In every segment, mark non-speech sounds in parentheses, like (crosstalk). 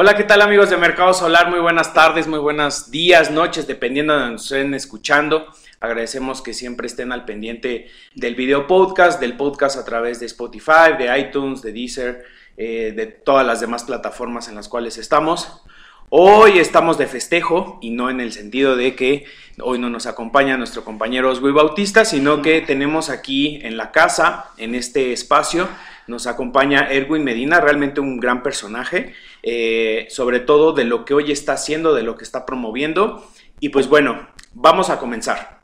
Hola, ¿qué tal amigos de Mercado Solar? Muy buenas tardes, muy buenos días, noches, dependiendo de donde estén escuchando. Agradecemos que siempre estén al pendiente del video podcast, del podcast a través de Spotify, de iTunes, de Deezer, eh, de todas las demás plataformas en las cuales estamos. Hoy estamos de festejo y no en el sentido de que hoy no nos acompaña nuestro compañero Oswey Bautista, sino que tenemos aquí en la casa, en este espacio, nos acompaña Erwin Medina, realmente un gran personaje, eh, sobre todo de lo que hoy está haciendo, de lo que está promoviendo. Y pues bueno, vamos a comenzar.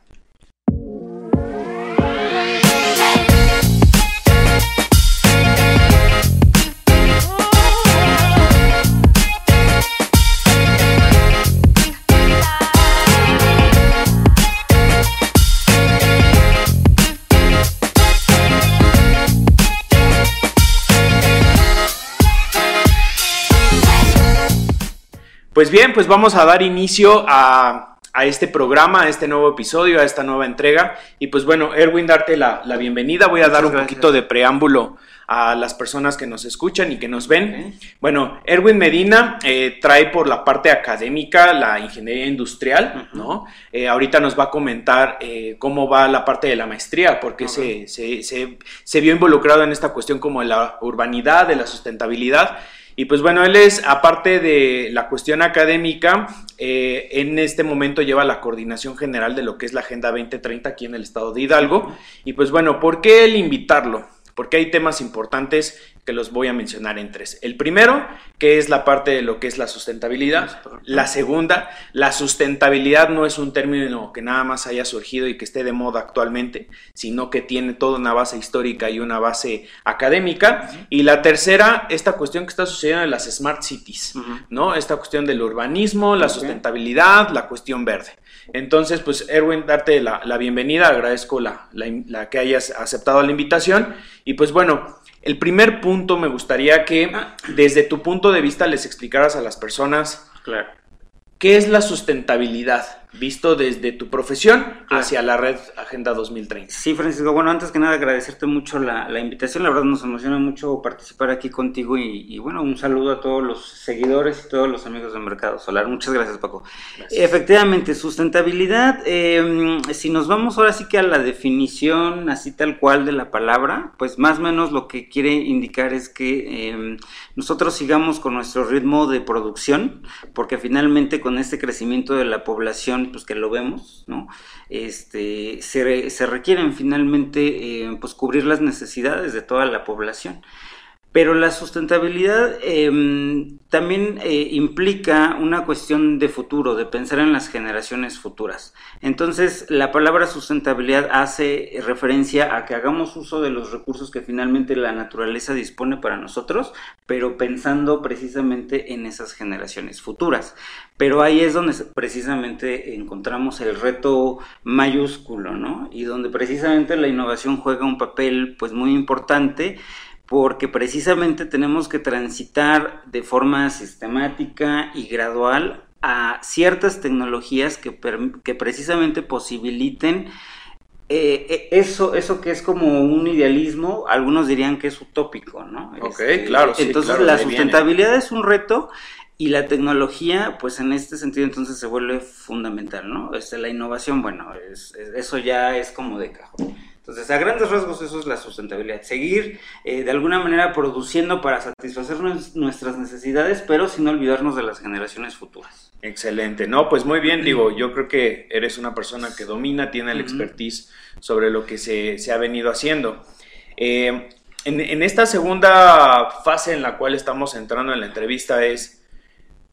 Pues bien, pues vamos a dar inicio a, este programa, a este nuevo episodio, a esta nueva entrega. Y pues bueno, Erwin, darte la, bienvenida. Voy a dar un poquito de preámbulo a las personas que nos escuchan y que nos ven. Bueno, Erwin Medina eh, trae por la parte académica la ingeniería industrial, ¿no? Eh, ahorita nos va a comentar eh, cómo va la parte de la maestría, porque se, se, se, se vio involucrado en esta cuestión como de la urbanidad, de la sustentabilidad. Y pues bueno, él es, aparte de la cuestión académica, eh, en este momento lleva la coordinación general de lo que es la Agenda 2030 aquí en el estado de Hidalgo. Y pues bueno, ¿por qué el invitarlo? Porque hay temas importantes que los voy a mencionar en tres. El primero, que es la parte de lo que es la sustentabilidad. La segunda, la sustentabilidad no es un término que nada más haya surgido y que esté de moda actualmente, sino que tiene toda una base histórica y una base académica. Y la tercera, esta cuestión que está sucediendo en las smart cities, ¿no? Esta cuestión del urbanismo, la sustentabilidad, la cuestión verde. Entonces, pues, Erwin, darte la, bienvenida, agradezco la, la que hayas aceptado la invitación. Y pues bueno, el primer punto me gustaría que desde tu punto de vista les explicaras a las personas claro. qué es la sustentabilidad visto desde tu profesión hacia la red Agenda 2030. Sí, Francisco, bueno, antes que nada agradecerte mucho la, invitación, la verdad nos emociona mucho participar aquí contigo y, bueno, un saludo a todos los seguidores y todos los amigos del Mercado Solar. Muchas gracias, Paco. Efectivamente, sustentabilidad, em, si nos vamos ahora sí que a la definición así tal cual de la palabra, pues más o menos lo que quiere indicar es que em, nosotros sigamos con nuestro ritmo de producción, porque finalmente con este crecimiento de la población, pues que lo vemos, ¿no? Este, se, se requieren finalmente eh, pues cubrir las necesidades de toda la población. Pero la sustentabilidad em, también eh, implica una cuestión de futuro, de pensar en las generaciones futuras. Entonces, la palabra sustentabilidad hace referencia a que hagamos uso de los recursos que finalmente la naturaleza dispone para nosotros, pero pensando precisamente en esas generaciones futuras. Pero ahí es donde precisamente encontramos el reto mayúsculo, ¿no? Y donde precisamente la innovación juega un papel pues muy importante porque precisamente tenemos que transitar de forma sistemática y gradual a ciertas tecnologías que, que precisamente posibiliten eh, eh, eso, eso que es como un idealismo, algunos dirían que es utópico, ¿no? Ok, este, claro. entonces la sustentabilidad es un reto y la tecnología, pues en este sentido entonces se vuelve fundamental, ¿no? Este, la innovación, bueno, eso ya es como de cajón. Entonces, a grandes rasgos eso es la sustentabilidad. Seguir eh, de alguna manera produciendo para satisfacer nuestras necesidades, pero sin olvidarnos de las generaciones futuras. Excelente. No, pues muy bien, digo, (clears throat) yo creo que eres una persona que domina, tiene el expertise sobre lo que se, ha venido haciendo. Eh, en, en esta segunda fase en la cual estamos entrando en la entrevista es,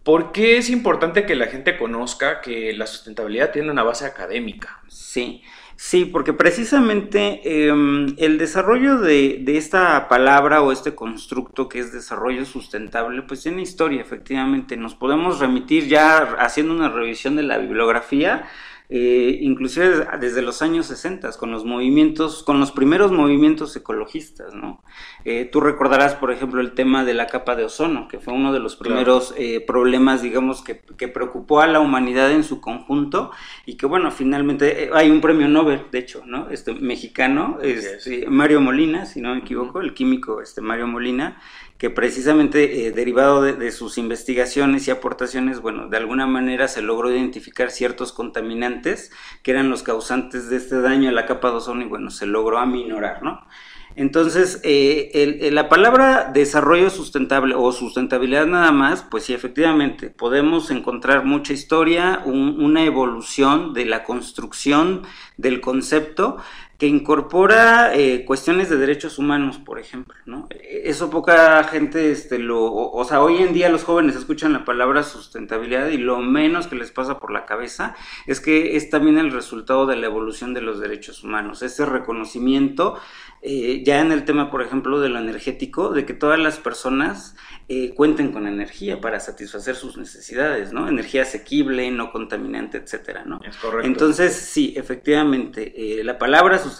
¿por qué es importante que la gente conozca que la sustentabilidad tiene una base académica? Sí. Sí, porque precisamente em, el desarrollo de, de, esta palabra o este constructo que es desarrollo sustentable, pues tiene historia, efectivamente. Nos podemos remitir ya haciendo una revisión de la bibliografía eh, inclusive desde los años 60, con los movimientos, con los primeros movimientos ecologistas, ¿no? Eh, tú recordarás, por ejemplo, el tema de la capa de ozono, que fue uno de los primeros eh, problemas, digamos, que, que, preocupó a la humanidad en su conjunto y que, bueno, finalmente hay un premio Nobel, de hecho, ¿no? Este mexicano, este, Mario Molina, si no me equivoco, el químico este Mario Molina, que precisamente eh, derivado de, sus investigaciones y aportaciones, bueno, de alguna manera se logró identificar ciertos contaminantes que eran los causantes de este daño a la capa de ozono y bueno, se logró aminorar, ¿no? Entonces, eh, la palabra desarrollo sustentable o sustentabilidad nada más, pues sí, efectivamente, podemos encontrar mucha historia, una evolución de la construcción del concepto, que incorpora eh, cuestiones de derechos humanos, por ejemplo, ¿no? Eso poca gente, este, lo, o, sea, hoy en día los jóvenes escuchan la palabra sustentabilidad y lo menos que les pasa por la cabeza es que es también el resultado de la evolución de los derechos humanos, ese reconocimiento, eh, ya en el tema, por ejemplo, de lo energético, de que todas las personas eh, cuenten con energía para satisfacer sus necesidades, ¿no? Energía asequible, no contaminante, etcétera, ¿no? Es correcto. Entonces, sí, efectivamente, la palabra sustentabilidad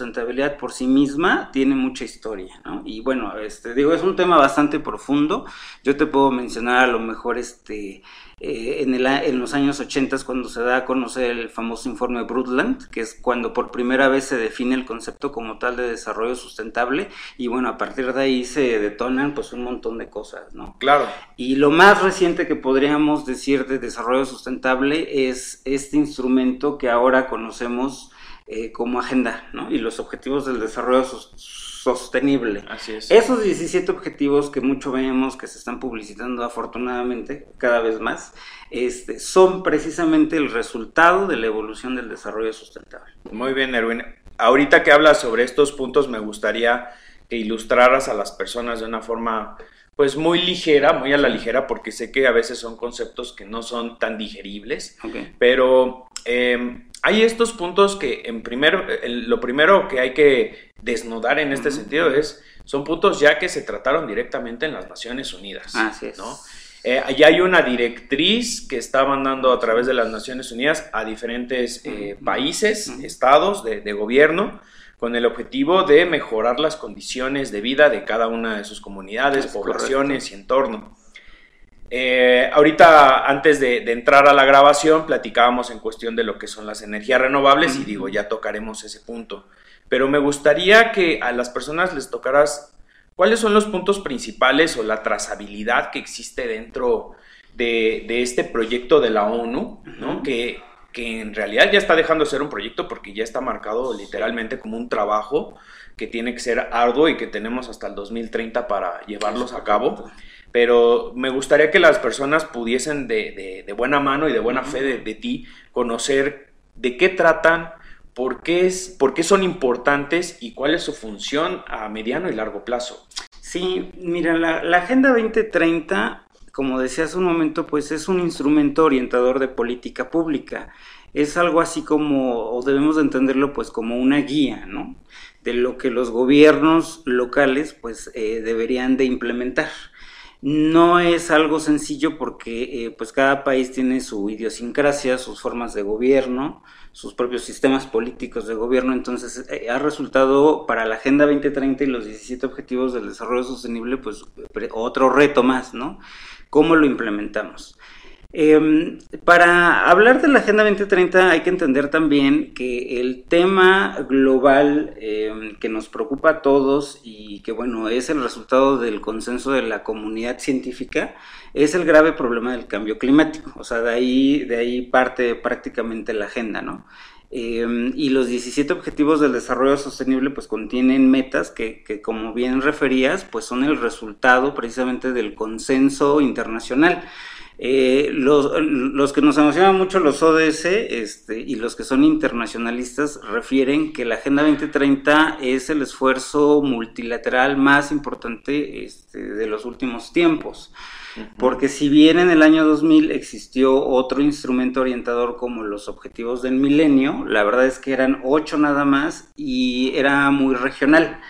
por sí misma tiene mucha historia, ¿no? Y bueno, este, digo, es un tema bastante profundo. Yo te puedo mencionar a lo mejor este eh, en, el, en, los años 80 cuando se da a conocer el famoso informe Brundtland, que es cuando por primera vez se define el concepto como tal de desarrollo sustentable y bueno, a partir de ahí se detonan pues un montón de cosas, ¿no? Claro. Y lo más reciente que podríamos decir de desarrollo sustentable es este instrumento que ahora conocemos eh, como agenda, ¿no? Y los objetivos del desarrollo sostenible. Así es. Esos 17 objetivos que mucho vemos que se están publicitando afortunadamente cada vez más, este, son precisamente el resultado de la evolución del desarrollo sustentable. Muy bien, Erwin. Ahorita que hablas sobre estos puntos, me gustaría que ilustraras a las personas de una forma pues muy ligera, muy a la ligera, porque sé que a veces son conceptos que no son tan digeribles, pero eh, hay estos puntos que en primer, lo primero que hay que desnudar en este sentido es, son puntos ya que se trataron directamente en las Naciones Unidas. Así es. ¿no? Eh, allá hay una directriz que está mandando a través de las Naciones Unidas a diferentes eh, países, estados de, gobierno, con el objetivo de mejorar las condiciones de vida de cada una de sus comunidades, poblaciones y entorno. Eh, ahorita, antes de, entrar a la grabación, platicábamos en cuestión de lo que son las energías renovables y digo, ya tocaremos ese punto. Pero me gustaría que a las personas les tocaras cuáles son los puntos principales o la trazabilidad que existe dentro de, este proyecto de la ONU, ¿no? que, que en realidad ya está dejando de ser un proyecto porque ya está marcado literalmente como un trabajo que tiene que ser arduo y que tenemos hasta el 2030 para llevarlos a cabo pero me gustaría que las personas pudiesen de, buena mano y de buena fe de, ti conocer de qué tratan, por qué, es, por qué son importantes y cuál es su función a mediano y largo plazo. Sí, mira, la, Agenda 2030, como decía hace un momento, pues es un instrumento orientador de política pública. Es algo así como, o debemos de entenderlo pues como una guía, ¿no? De lo que los gobiernos locales pues eh, deberían de implementar. No es algo sencillo porque eh, pues cada país tiene su idiosincrasia, sus formas de gobierno, sus propios sistemas políticos de gobierno, entonces eh, ha resultado para la Agenda 2030 y los 17 Objetivos del Desarrollo Sostenible pues otro reto más, ¿no? ¿Cómo lo implementamos? Em, para hablar de la Agenda 2030 hay que entender también que el tema global em, que nos preocupa a todos y que bueno es el resultado del consenso de la comunidad científica es el grave problema del cambio climático. O sea, de ahí, de ahí parte prácticamente la agenda, ¿no? Em, y los 17 objetivos del desarrollo sostenible pues contienen metas que, que, como bien referías pues son el resultado precisamente del consenso internacional. Eh, los, los, que nos emocionan mucho los ODS este, y los que son internacionalistas refieren que la Agenda 2030 es el esfuerzo multilateral más importante este, de los últimos tiempos. Porque si bien en el año 2000 existió otro instrumento orientador como los objetivos del milenio, la verdad es que eran ocho nada más y era muy regional.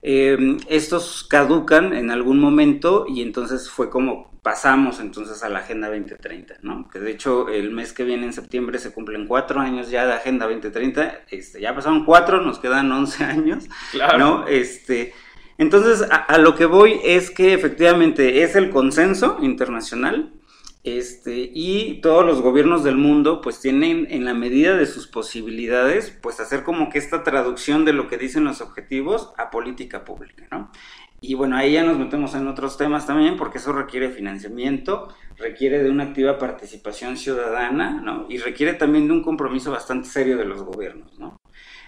Eh, estos caducan en algún momento y entonces fue como pasamos entonces a la Agenda 2030, ¿no? Que de hecho el mes que viene en septiembre se cumplen cuatro años ya de Agenda 2030, este, ya pasaron cuatro, nos quedan once (laughs) años, claro. ¿no? Este, entonces a, lo que voy es que efectivamente es el consenso internacional, este, y todos los gobiernos del mundo pues tienen en la medida de sus posibilidades pues hacer como que esta traducción de lo que dicen los objetivos a política pública, ¿no? Y bueno, ahí ya nos metemos en otros temas también, porque eso requiere financiamiento, requiere de una activa participación ciudadana, ¿no? Y requiere también de un compromiso bastante serio de los gobiernos, ¿no?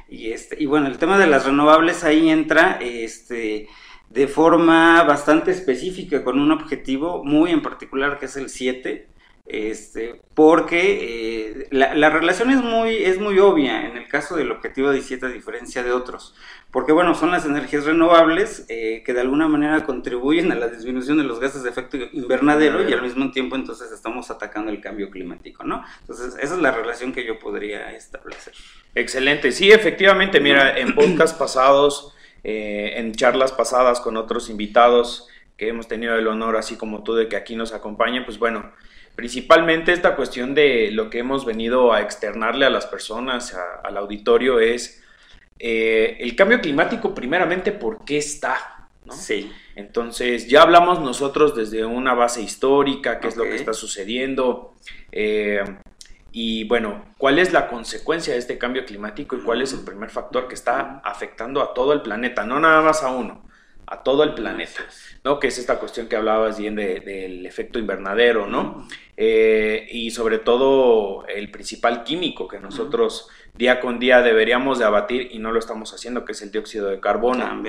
Y, este, y bueno, el tema de las renovables ahí entra este, de forma bastante específica, con un objetivo muy en particular, que es el 7, este, porque eh, la, relación es muy, es muy obvia en el caso del objetivo 17 a diferencia de otros, porque bueno, son las energías renovables eh, que de alguna manera contribuyen a la disminución de los gases de efecto invernadero y al mismo tiempo entonces estamos atacando el cambio climático, ¿no? Entonces esa es la relación que yo podría establecer. Excelente, sí, efectivamente, mira, en podcast pasados, eh, en charlas pasadas con otros invitados que hemos tenido el honor, así como tú, de que aquí nos acompañen, pues bueno, Principalmente esta cuestión de lo que hemos venido a externarle a las personas, al auditorio, es eh, el cambio climático, primeramente, ¿por qué está? Sí. Entonces, ya hablamos nosotros desde una base histórica, qué es lo que está sucediendo, eh, y bueno, cuál es la consecuencia de este cambio climático y cuál es el primer factor que está afectando a todo el planeta, no nada más a uno a todo el planeta, ¿no? Que es esta cuestión que hablabas bien del efecto invernadero, ¿no? Eh, y sobre todo el principal químico que nosotros día con día deberíamos de abatir y no lo estamos haciendo, que es el dióxido de carbono.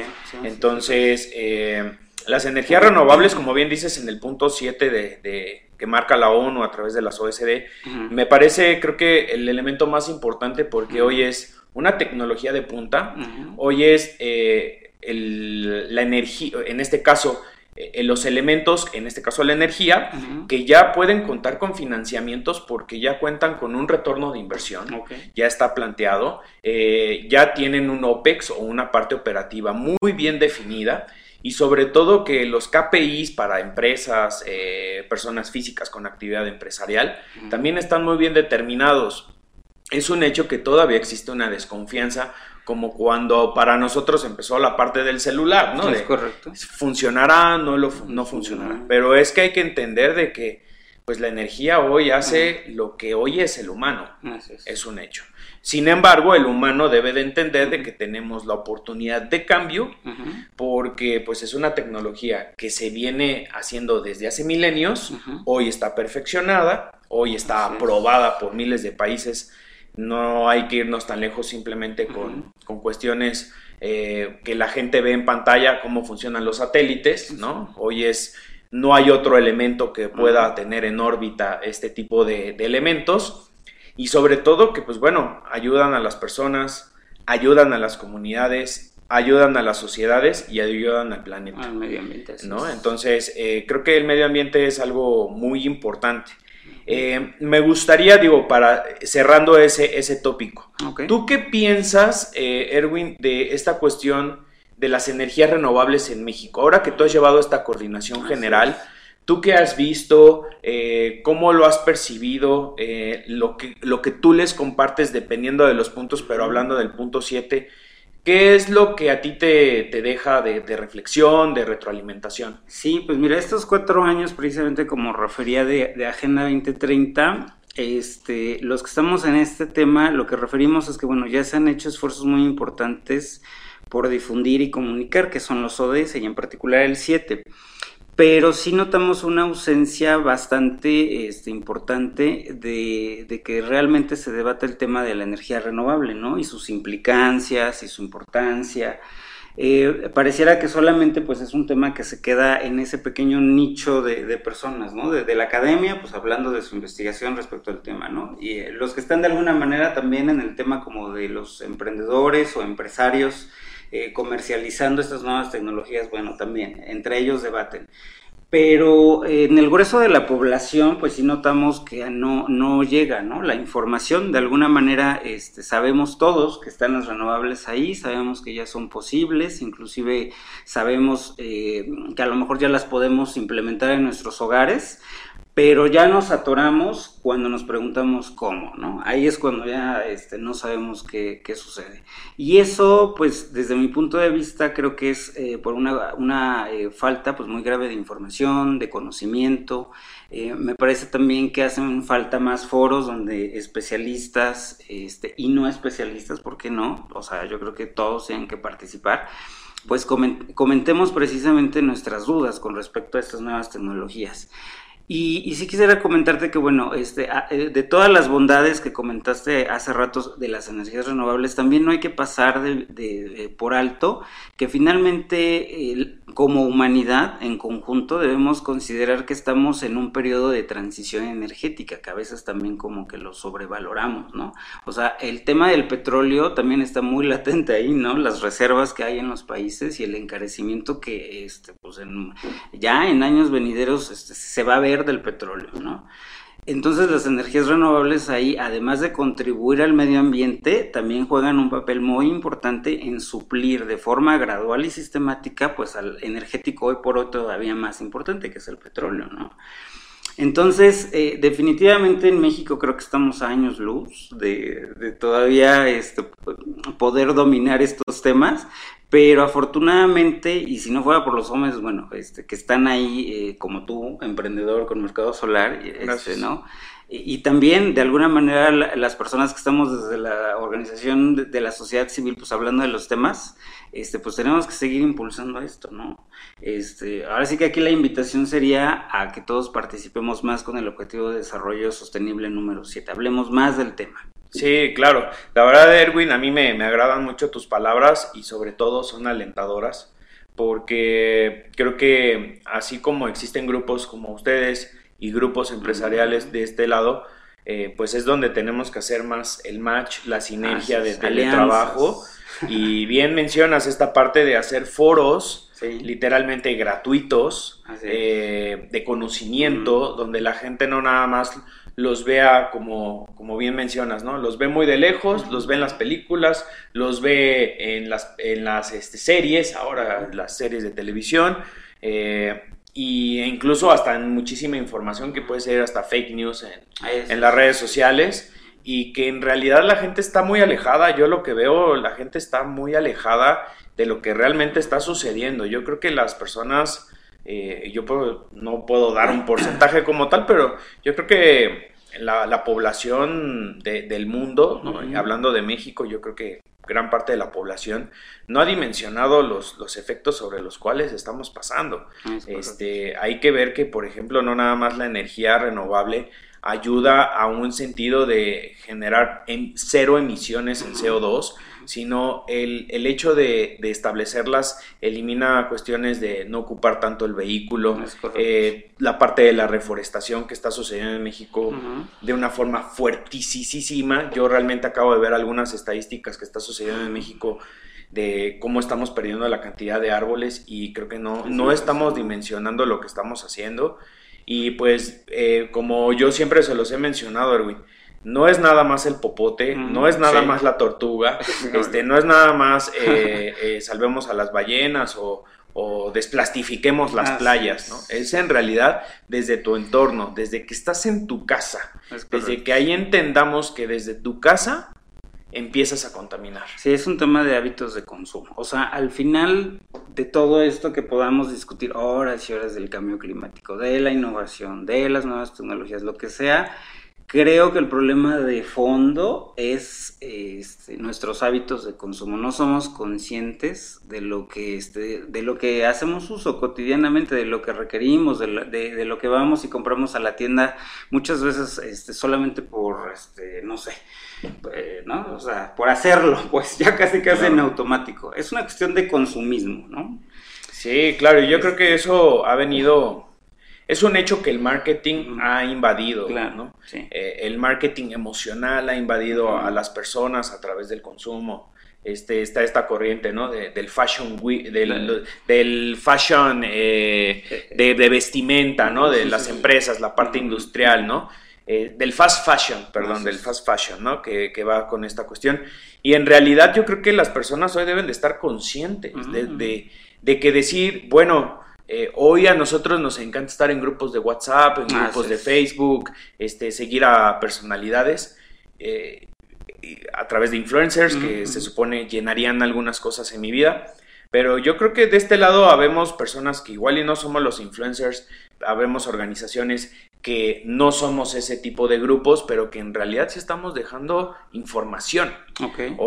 Entonces, eh, las energías renovables, como bien dices en el punto 7 de, que marca la ONU a través de las OSD, me parece, creo que el elemento más importante porque hoy es una tecnología de punta, hoy es... Eh, la energía, en este caso, eh, los elementos, en este caso la energía, que ya pueden contar con financiamientos porque ya cuentan con un retorno de inversión, ya está planteado, eh, ya tienen un OPEX o una parte operativa muy bien definida y sobre todo que los KPIs para empresas, eh, personas físicas con actividad empresarial, también están muy bien determinados. Es un hecho que todavía existe una desconfianza como cuando para nosotros empezó la parte del celular, ¿no? Es correcto. Funcionará, no, lo, no funcionará. Pero es que hay que entender de que pues la energía hoy hace lo que hoy es el humano. Es. un hecho. Sin embargo, el humano debe de entender de que tenemos la oportunidad de cambio porque pues es una tecnología que se viene haciendo desde hace milenios, hoy está perfeccionada, hoy está aprobada por miles de países no hay que irnos tan lejos simplemente con, cuestiones eh, que la gente ve en pantalla, cómo funcionan los satélites, ¿no? Hoy es, no hay otro elemento que pueda tener en órbita este tipo de, elementos y sobre todo que, pues bueno, ayudan a las personas, ayudan a las comunidades, ayudan a las sociedades y ayudan al planeta. Al medio ambiente. ¿no? Entonces, eh, creo que el medio ambiente es algo muy importante. Eh, me gustaría, digo, para cerrando ese, ese tópico, ¿tú qué piensas, eh, Erwin, de esta cuestión de las energías renovables en México? Ahora que tú has llevado esta coordinación general, ¿tú qué has visto? Eh, ¿Cómo lo has percibido? lo, que, lo que tú les compartes dependiendo de los puntos, pero hablando del punto 7, ¿Qué es lo que a ti te, deja de, reflexión, de retroalimentación? Sí, pues mira, estos cuatro años, precisamente como refería de, Agenda 2030, este, los que estamos en este tema, lo que referimos es que, bueno, ya se han hecho esfuerzos muy importantes por difundir y comunicar, que son los ODS y en particular el 7 pero sí notamos una ausencia bastante este, importante de, que realmente se debata el tema de la energía renovable, ¿no? Y sus implicancias y su importancia. Eh, pareciera que solamente pues es un tema que se queda en ese pequeño nicho de, personas, ¿no? De, la academia, pues hablando de su investigación respecto al tema, ¿no? Y eh, los que están de alguna manera también en el tema como de los emprendedores o empresarios, eh, comercializando estas nuevas tecnologías, bueno, también, entre ellos debaten. Pero eh, en el grueso de la población, pues sí notamos que no, no llega, ¿no? La información, de alguna manera, este, sabemos todos que están las renovables ahí, sabemos que ya son posibles, inclusive sabemos eh, que a lo mejor ya las podemos implementar en nuestros hogares, pero ya nos atoramos cuando nos preguntamos cómo, ¿no? Ahí es cuando ya este, no sabemos qué, sucede. Y eso, pues, desde mi punto de vista, creo que es eh, por una, una eh, falta pues, muy grave de información, de conocimiento. Eh, me parece también que hacen falta más foros donde especialistas este, y no especialistas, ¿por qué no? O sea, yo creo que todos tienen que participar pues comentemos precisamente nuestras dudas con respecto a estas nuevas tecnologías. Y, y sí quisiera comentarte que, bueno, este, eh, de todas las bondades que comentaste hace rato de las energías renovables, también no hay que pasar de, por alto que finalmente como humanidad en conjunto debemos considerar que estamos en un periodo de transición energética, que a veces también como que lo sobrevaloramos, ¿no? O sea, el tema del petróleo también está muy latente ahí, ¿no? Las reservas que hay en los países y el encarecimiento que, este, pues ya en años venideros este, se va a ver del petróleo, ¿no? Entonces las energías renovables ahí, además de contribuir al medio ambiente, también juegan un papel muy importante en suplir de forma gradual y sistemática, pues al energético hoy por hoy todavía más importante, que es el petróleo, ¿no? Entonces, eh, definitivamente en México creo que estamos a años luz de, de todavía este, poder dominar estos temas, pero afortunadamente, y si no fuera por los hombres, bueno, este, que están ahí eh, como tú, emprendedor con Mercado Solar, este, ¿no? Y, también, de alguna manera, las personas que estamos desde la organización de, la sociedad civil, pues hablando de los temas, este, pues tenemos que seguir impulsando esto, ¿no? Este, ahora sí que aquí la invitación sería a que todos participemos más con el Objetivo de Desarrollo Sostenible número 7, hablemos más del tema. Sí, claro. La verdad, Erwin, a mí me, me agradan mucho tus palabras y sobre todo son alentadoras porque creo que así como existen grupos como ustedes y grupos empresariales de este lado, eh, pues es donde tenemos que hacer más el match, la sinergia de teletrabajo. Y bien mencionas esta parte de hacer foros literalmente gratuitos eh, de conocimiento, donde la gente no nada más los vea como, como bien mencionas, ¿no? Los ve muy de lejos, los ve en las películas, los ve en las, en las este, series, ahora las series de televisión, eh, y e incluso hasta en muchísima información que puede ser hasta fake news en, en las redes sociales y que en realidad la gente está muy alejada, yo lo que veo, la gente está muy alejada de lo que realmente está sucediendo. Yo creo que las personas eh, yo no puedo dar un porcentaje como tal, pero yo creo que la, población del mundo, hablando de México, yo creo que gran parte de la población no ha dimensionado los, los efectos sobre los cuales estamos pasando. este, hay que ver que, por ejemplo, no nada más la energía renovable ayuda a un sentido de generar en cero emisiones en CO2, sino el, el hecho de, de, establecerlas elimina cuestiones de no ocupar tanto el vehículo, eh, la parte de la reforestación que está sucediendo en México de una forma fuertísima. Yo realmente acabo de ver algunas estadísticas que está sucediendo en México de cómo estamos perdiendo la cantidad de árboles y creo que no, no estamos dimensionando lo que estamos haciendo. Y pues, eh, como yo siempre se los he mencionado, Erwin, no es nada más el popote, no es nada más la tortuga, (laughs) este, no es nada más eh, eh, salvemos a las ballenas o, desplastifiquemos las playas, ¿no? Es en realidad desde tu entorno, desde que estás en tu casa, desde que ahí entendamos que desde tu casa empiezas a contaminar. Sí, es un tema de hábitos de consumo. O sea, al final de todo esto que podamos discutir horas y horas del cambio climático, de la innovación, de las nuevas tecnologías, lo que sea, Creo que el problema de fondo es este, nuestros hábitos de consumo. No somos conscientes de lo que este, de lo que hacemos uso cotidianamente, de lo que requerimos, de, de, lo que vamos y compramos a la tienda, muchas veces este, solamente por, este, no sé, eh, ¿no? O sea, por hacerlo, (laughs) pues ya casi casi en automático. Es una cuestión de consumismo, ¿no? Sí, claro, y yo creo que eso ha venido es un hecho que el marketing ha invadido, ¿no? Eh, el marketing emocional ha invadido a las personas a través del consumo. Este, está esta corriente, ¿no? del fashion, del, del fashion eh, de, vestimenta, ¿no? De las empresas, la parte industrial, ¿no? Eh, del fast fashion, perdón, del fast fashion, ¿no? Que, va con esta cuestión. Y en realidad yo creo que las personas hoy deben de estar conscientes de, de que decir, bueno, eh, hoy a nosotros nos encanta estar en grupos de WhatsApp, en grupos de Facebook, este, seguir a personalidades eh, a través de influencers que se supone llenarían algunas cosas en mi vida. Pero yo creo que de este lado habemos personas que igual y no somos los influencers, habemos organizaciones que no somos ese tipo de grupos, pero que en realidad sí estamos dejando información.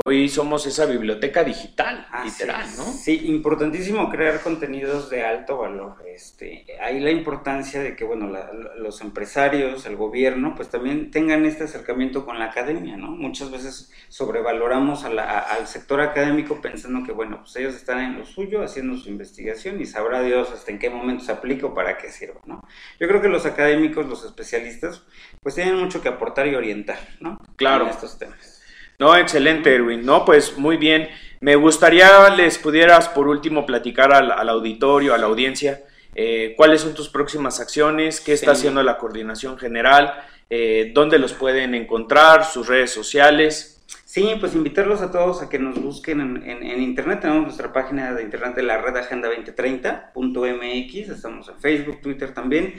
Hoy somos esa biblioteca digital, literal, ¿no? Sí, importantísimo crear contenidos de alto valor. Este, hay la importancia de que, bueno, los empresarios, el gobierno, pues también tengan este acercamiento con la academia, ¿no? Muchas veces sobrevaloramos al sector académico pensando que, bueno, pues ellos están en lo suyo, haciendo su investigación y sabrá Dios hasta en qué momento se aplica o para qué ¿no? Yo creo que los académicos, los especialistas, pues tienen mucho que aportar y orientar, ¿no? Claro. En estos temas. No, excelente, Erwin. No, pues muy bien. Me gustaría les pudieras por último platicar al, auditorio, a la audiencia, eh, cuáles son tus próximas acciones, qué está haciendo la coordinación general, eh, dónde los pueden encontrar, sus redes sociales. Sí, pues invitarlos a todos a que nos busquen en, internet. Tenemos nuestra página de internet de la red Agenda 2030.mx. Estamos en Facebook, Twitter también.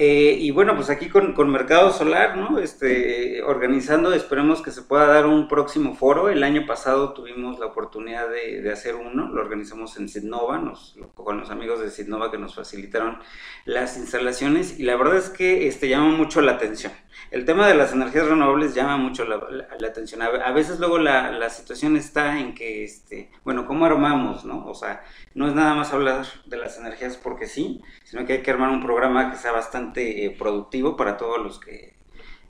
Eh, y bueno, pues aquí con, Mercado Solar, ¿no? Este, organizando, esperemos que se pueda dar un próximo foro. El año pasado tuvimos la oportunidad de, hacer uno, lo organizamos en Sidnova, nos, con los amigos de Sidnova que nos facilitaron las instalaciones y la verdad es que este, llama mucho la atención. El tema de las energías renovables llama mucho la, atención. A, veces luego la, la, situación está en que, este, bueno, ¿cómo armamos, no? O sea, no es nada más hablar de las energías porque sí, sino que hay que armar un programa que sea bastante eh, productivo para todos los que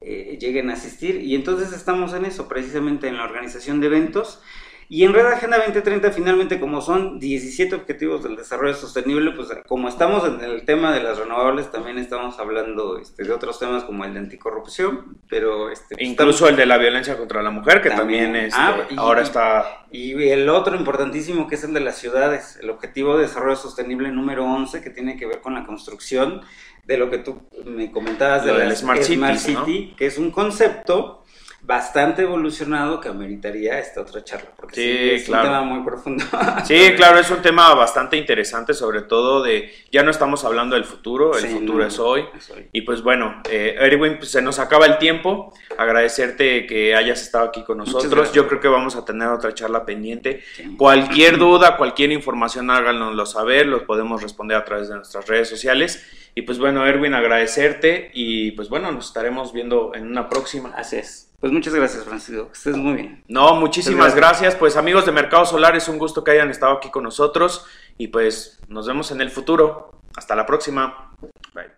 eh, lleguen a asistir. Y entonces estamos en eso, precisamente en la organización de eventos y en Red Agenda 2030, finalmente, como son 17 objetivos del desarrollo sostenible, pues como estamos en el tema de las renovables, también estamos hablando este, de otros temas como el de anticorrupción, pero... Este, pues, Incluso el de la violencia contra la mujer, que también, este, ah, ahora está... Y el otro importantísimo, que es el de las ciudades, el objetivo de desarrollo sostenible número 11, que tiene que ver con la construcción de lo que tú me comentabas de la Smart, City, que es un concepto bastante evolucionado que ameritaría esta otra charla, porque sí, es un tema muy profundo. (laughs) sí, claro, es un tema bastante interesante, sobre todo de, ya no estamos hablando del futuro, el futuro es, hoy. Y pues bueno, eh, Erwin, pues se nos acaba el tiempo, agradecerte que hayas estado aquí con nosotros, yo creo que vamos a tener otra charla pendiente. Cualquier duda, cualquier información, háganoslo saber, los podemos responder a través de nuestras redes sociales. Y pues bueno, Erwin, agradecerte y pues bueno, nos estaremos viendo en una próxima. Así es. Pues muchas gracias, Francisco. Estés muy bien. No, muchísimas gracias. Pues amigos de Mercado Solar, es un gusto que hayan estado aquí con nosotros y pues nos vemos en el futuro. Hasta la próxima. Bye.